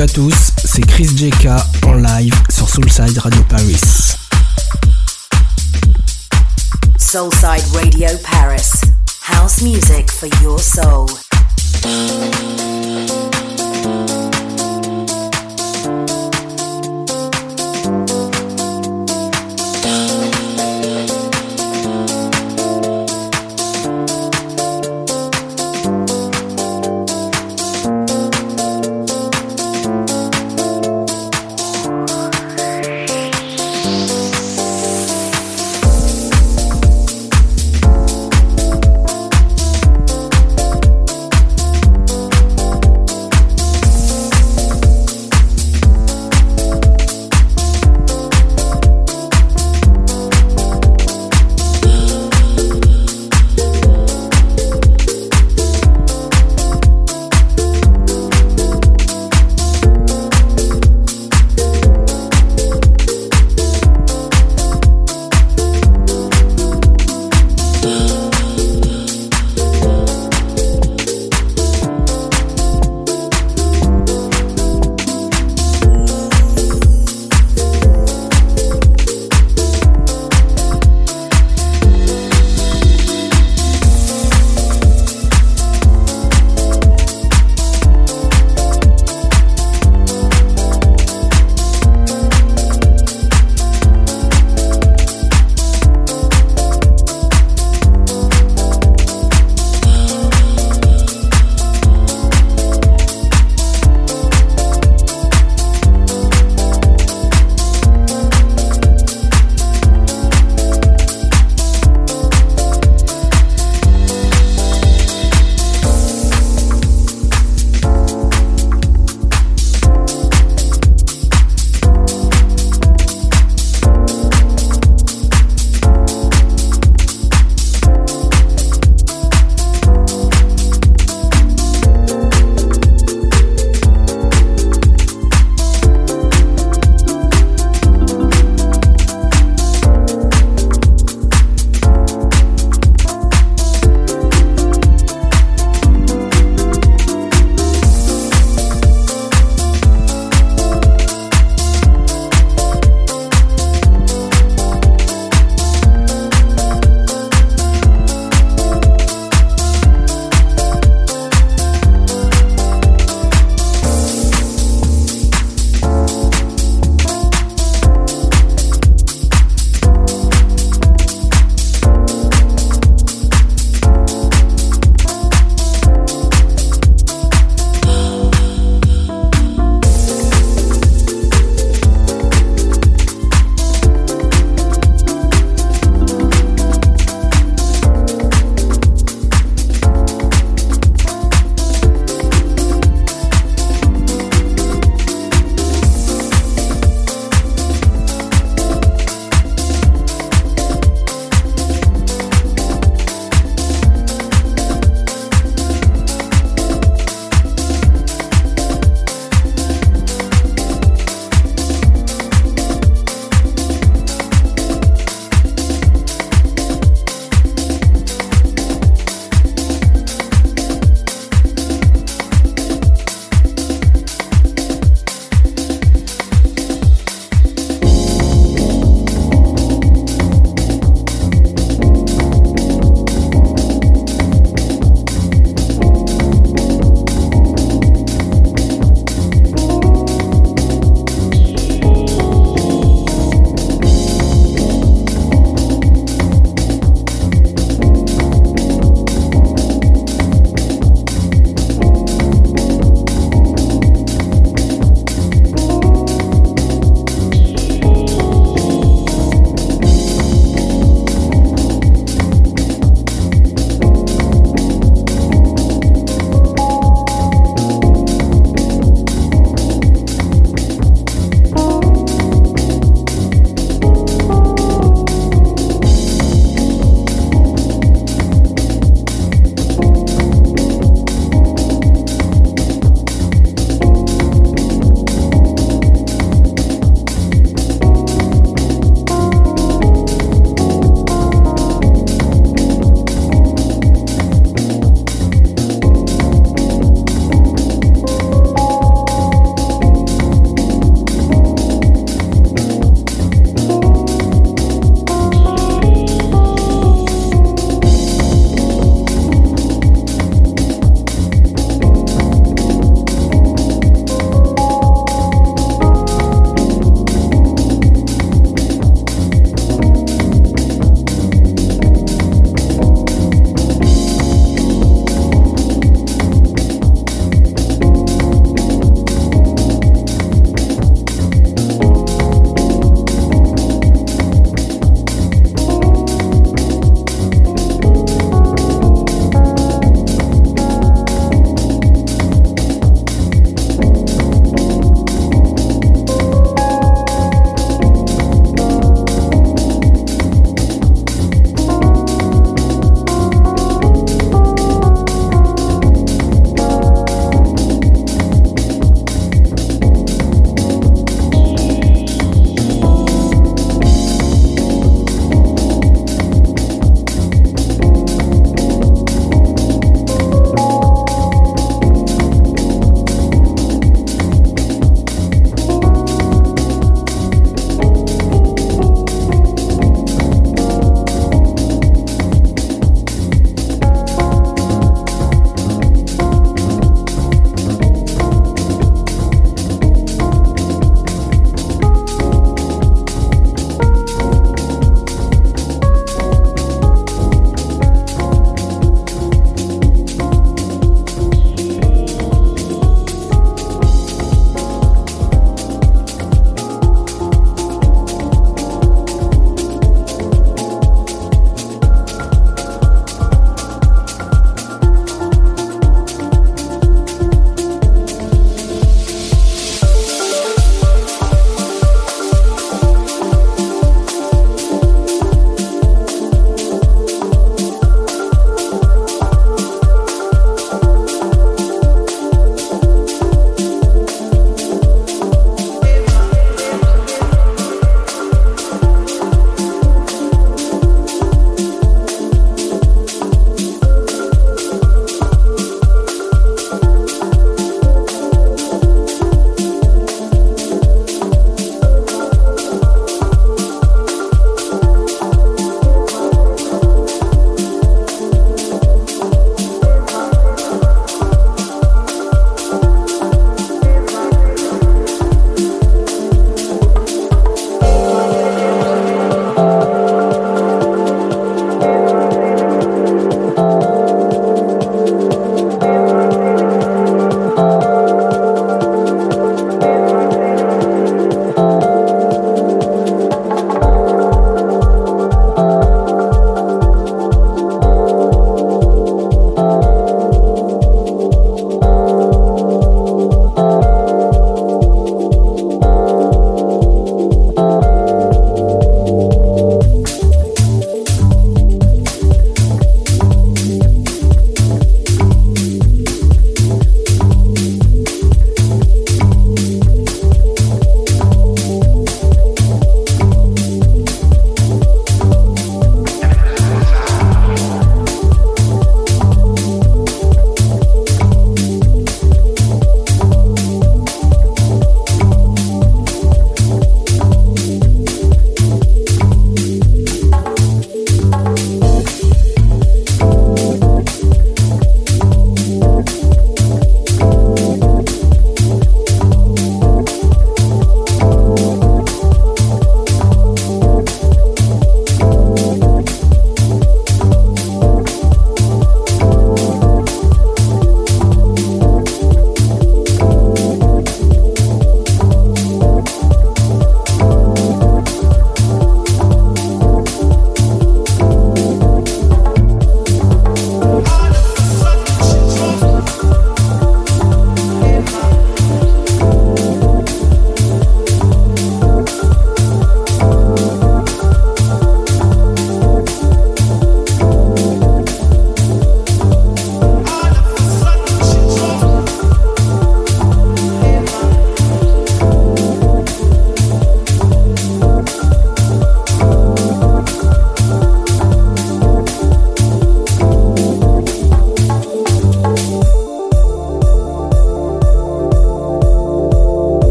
Salut à tous, c'est Chris JK en live sur Soulside Radio Paris. Soulside Radio Paris. House music for your soul.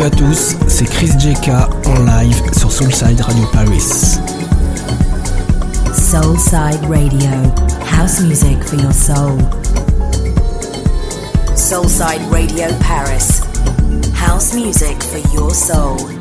Salut à tous, c'est Chris JK en live sur Soulside Radio Paris. Soulside Radio, house music for your soul. Soulside Radio Paris, house music for your soul.